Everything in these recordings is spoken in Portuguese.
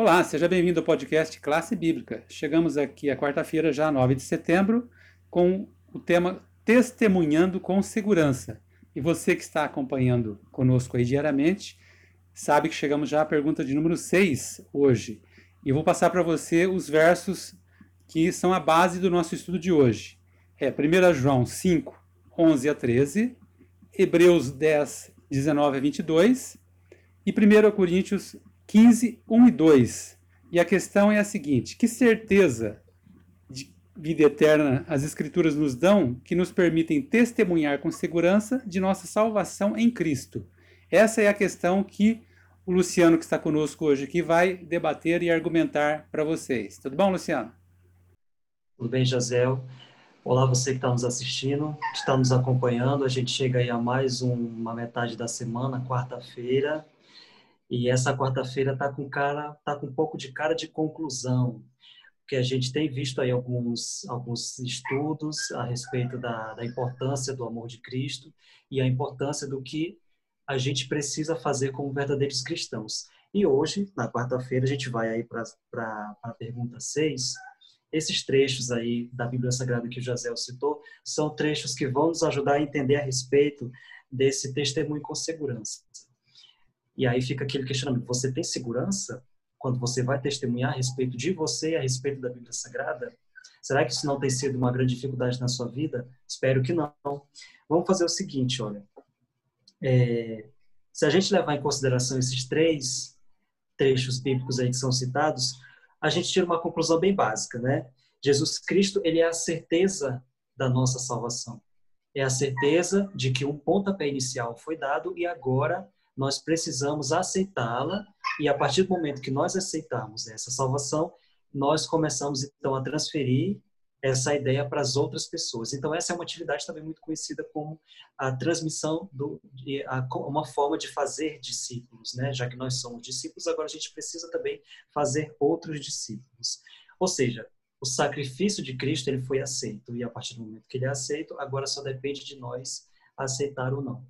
Olá, seja bem-vindo ao podcast Classe Bíblica. Chegamos aqui a quarta-feira, já 9 de setembro, com o tema Testemunhando com Segurança. E você que está acompanhando conosco aí diariamente, sabe que chegamos já à pergunta de número 6 hoje. E eu vou passar para você os versos que são a base do nosso estudo de hoje. É 1 João 5, 11 a 13, Hebreus 10, 19 a 22 e 1 Coríntios 15, 1 e 2. E a questão é a seguinte: que certeza de vida eterna as Escrituras nos dão que nos permitem testemunhar com segurança de nossa salvação em Cristo? Essa é a questão que o Luciano, que está conosco hoje aqui, vai debater e argumentar para vocês. Tudo bom, Luciano? Tudo bem, Jazel? Olá, você que está nos assistindo, que está nos acompanhando. A gente chega aí a mais um, uma metade da semana, quarta-feira. E essa quarta-feira está com cara, tá com um pouco de cara de conclusão, porque a gente tem visto aí alguns alguns estudos a respeito da, da importância do amor de Cristo e a importância do que a gente precisa fazer como verdadeiros cristãos. E hoje, na quarta-feira, a gente vai aí para a pergunta 6. Esses trechos aí da Bíblia Sagrada que o José citou são trechos que vão nos ajudar a entender a respeito desse testemunho com segurança. E aí fica aquele questionamento: você tem segurança quando você vai testemunhar a respeito de você, a respeito da Bíblia Sagrada? Será que isso não tem sido uma grande dificuldade na sua vida? Espero que não. Vamos fazer o seguinte, olha. É, se a gente levar em consideração esses três trechos bíblicos aí que são citados, a gente tira uma conclusão bem básica, né? Jesus Cristo, ele é a certeza da nossa salvação. É a certeza de que um pontapé inicial foi dado e agora nós precisamos aceitá-la e a partir do momento que nós aceitarmos essa salvação, nós começamos então a transferir essa ideia para as outras pessoas. Então essa é uma atividade também muito conhecida como a transmissão do a, uma forma de fazer discípulos, né? Já que nós somos discípulos, agora a gente precisa também fazer outros discípulos. Ou seja, o sacrifício de Cristo ele foi aceito e a partir do momento que ele é aceito, agora só depende de nós aceitar ou não.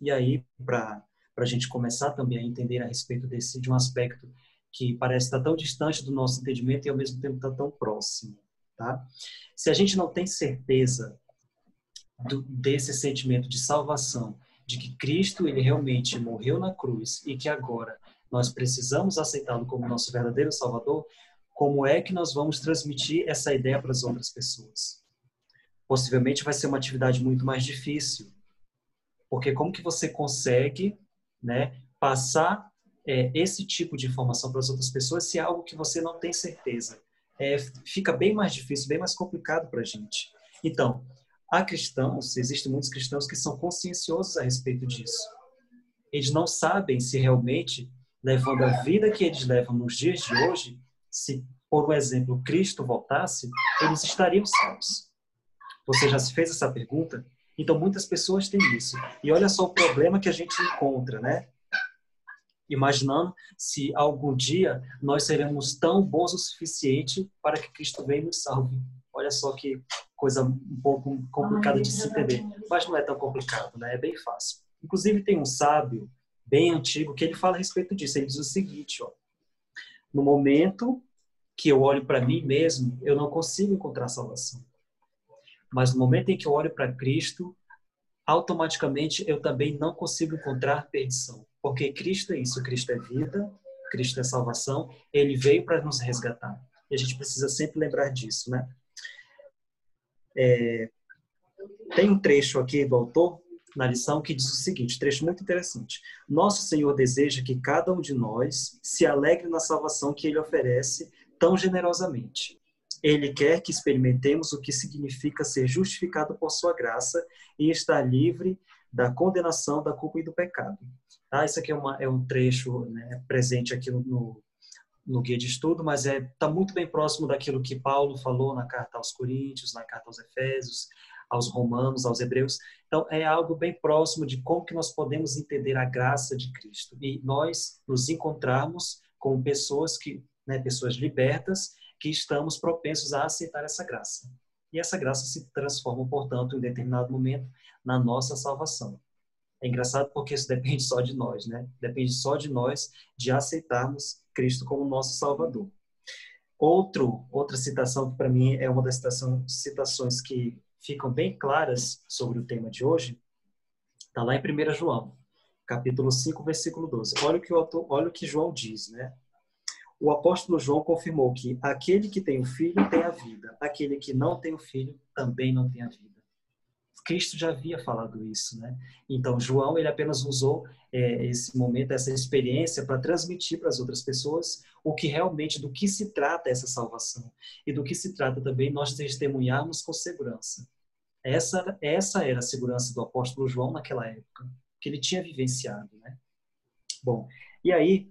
E aí para para a gente começar também a entender a respeito desse de um aspecto que parece estar tão distante do nosso entendimento e ao mesmo tempo está tão próximo, tá? Se a gente não tem certeza do, desse sentimento de salvação, de que Cristo ele realmente morreu na cruz e que agora nós precisamos aceitá-lo como nosso verdadeiro Salvador, como é que nós vamos transmitir essa ideia para as outras pessoas? Possivelmente vai ser uma atividade muito mais difícil, porque como que você consegue né, passar é, esse tipo de informação para as outras pessoas se é algo que você não tem certeza. É, fica bem mais difícil, bem mais complicado para a gente. Então, há cristãos, existem muitos cristãos que são conscienciosos a respeito disso. Eles não sabem se realmente, levando a vida que eles levam nos dias de hoje, se, por exemplo, Cristo voltasse, eles estariam salvos. Você já se fez essa pergunta? Então, muitas pessoas têm isso. E olha só o problema que a gente encontra, né? Imaginando se algum dia nós seremos tão bons o suficiente para que Cristo venha e nos salve. Olha só que coisa um pouco complicada de se entender. Mas não é tão complicado, né? É bem fácil. Inclusive, tem um sábio bem antigo que ele fala a respeito disso. Ele diz o seguinte, ó. No momento que eu olho para mim mesmo, eu não consigo encontrar salvação. Mas no momento em que eu olho para Cristo, automaticamente eu também não consigo encontrar perdição. Porque Cristo é isso, Cristo é vida, Cristo é salvação, ele veio para nos resgatar. E a gente precisa sempre lembrar disso, né? É, tem um trecho aqui do autor na lição que diz o seguinte, trecho muito interessante. Nosso Senhor deseja que cada um de nós se alegre na salvação que ele oferece tão generosamente. Ele quer que experimentemos o que significa ser justificado por sua graça e estar livre da condenação, da culpa e do pecado. Tá? Isso aqui é, uma, é um trecho né, presente aqui no, no guia de estudo, mas está é, tá muito bem próximo daquilo que Paulo falou na carta aos Coríntios, na carta aos Efésios, aos Romanos, aos Hebreus. Então, é algo bem próximo de como que nós podemos entender a graça de Cristo. E nós nos encontrarmos com pessoas que, né, pessoas libertas, que estamos propensos a aceitar essa graça. E essa graça se transforma, portanto, em determinado momento, na nossa salvação. É engraçado porque isso depende só de nós, né? Depende só de nós de aceitarmos Cristo como nosso Salvador. Outro, outra citação que para mim é uma das citação, citações que ficam bem claras sobre o tema de hoje, está lá em 1 João, capítulo 5, versículo 12. Olha o que, o, olha o que João diz, né? O apóstolo João confirmou que aquele que tem o filho tem a vida, aquele que não tem o filho também não tem a vida. Cristo já havia falado isso, né? Então João ele apenas usou é, esse momento, essa experiência para transmitir para as outras pessoas o que realmente do que se trata essa salvação e do que se trata também nós testemunharmos com segurança. Essa essa era a segurança do apóstolo João naquela época que ele tinha vivenciado, né? Bom, e aí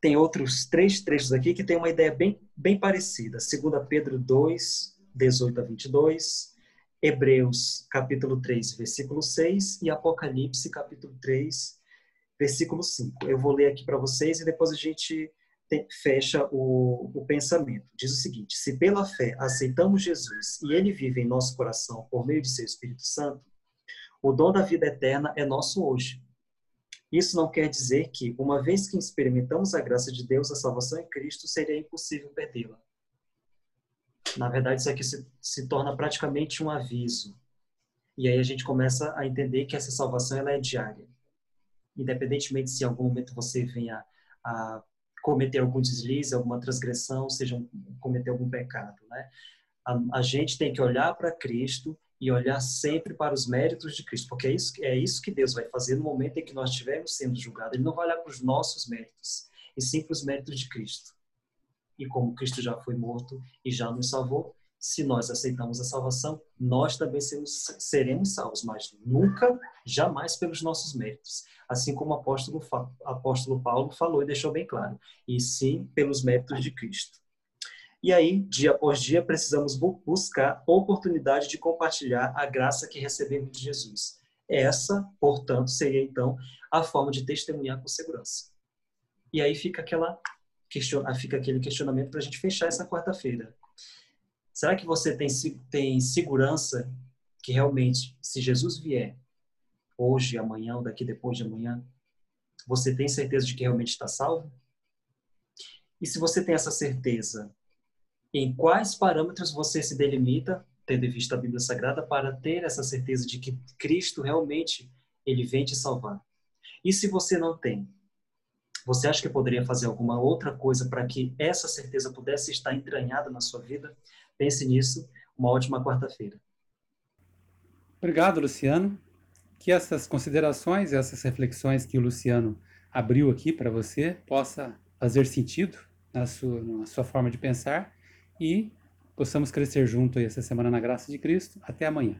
tem outros três trechos aqui que tem uma ideia bem, bem parecida. 2 Pedro 2, 18 a 22, Hebreus capítulo 3, versículo 6 e Apocalipse capítulo 3, versículo 5. Eu vou ler aqui para vocês e depois a gente fecha o, o pensamento. Diz o seguinte: Se pela fé aceitamos Jesus e ele vive em nosso coração por meio de seu Espírito Santo, o dom da vida eterna é nosso hoje. Isso não quer dizer que, uma vez que experimentamos a graça de Deus, a salvação em Cristo, seria impossível perdê-la. Na verdade, isso aqui se, se torna praticamente um aviso. E aí a gente começa a entender que essa salvação ela é diária. Independentemente se em algum momento você venha a cometer algum deslize, alguma transgressão, seja um, cometer algum pecado, né? A, a gente tem que olhar para Cristo e olhar sempre para os méritos de Cristo, porque é isso, é isso que Deus vai fazer no momento em que nós estivermos sendo julgados. Ele não vai olhar para os nossos méritos, e sim para os méritos de Cristo. E como Cristo já foi morto e já nos salvou, se nós aceitamos a salvação, nós também seremos, seremos salvos, mas nunca, jamais pelos nossos méritos. Assim como o apóstolo, apóstolo Paulo falou e deixou bem claro, e sim pelos méritos de Cristo. E aí, dia após dia, precisamos buscar oportunidade de compartilhar a graça que recebemos de Jesus. Essa, portanto, seria então a forma de testemunhar com segurança. E aí fica aquela fica aquele questionamento para a gente fechar essa quarta-feira. Será que você tem tem segurança que realmente, se Jesus vier hoje, amanhã ou daqui depois de amanhã, você tem certeza de que realmente está salvo? E se você tem essa certeza, em quais parâmetros você se delimita, tendo em vista a Bíblia Sagrada, para ter essa certeza de que Cristo realmente ele vem te salvar? E se você não tem, você acha que poderia fazer alguma outra coisa para que essa certeza pudesse estar entranhada na sua vida? Pense nisso. Uma ótima quarta-feira. Obrigado, Luciano. Que essas considerações, essas reflexões que o Luciano abriu aqui para você possa fazer sentido na sua, na sua forma de pensar e possamos crescer junto essa semana na graça de Cristo. Até amanhã.